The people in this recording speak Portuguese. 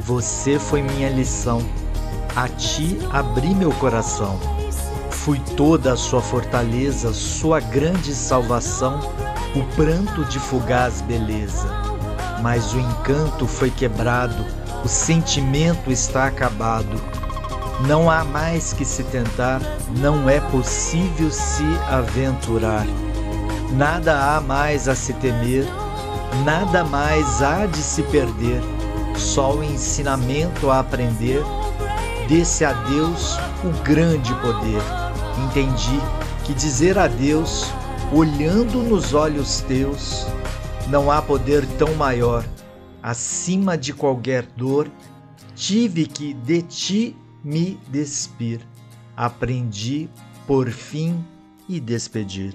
Você foi minha lição, a ti abri meu coração. Fui toda a sua fortaleza, sua grande salvação, o pranto de fugaz beleza. Mas o encanto foi quebrado, o sentimento está acabado. Não há mais que se tentar, não é possível se aventurar. Nada há mais a se temer, nada mais há de se perder, só o ensinamento a aprender, desse a Deus o grande poder. Entendi que dizer a Deus, olhando nos olhos teus, não há poder tão maior, acima de qualquer dor, tive que de ti me despir. Aprendi, por fim, e despedir.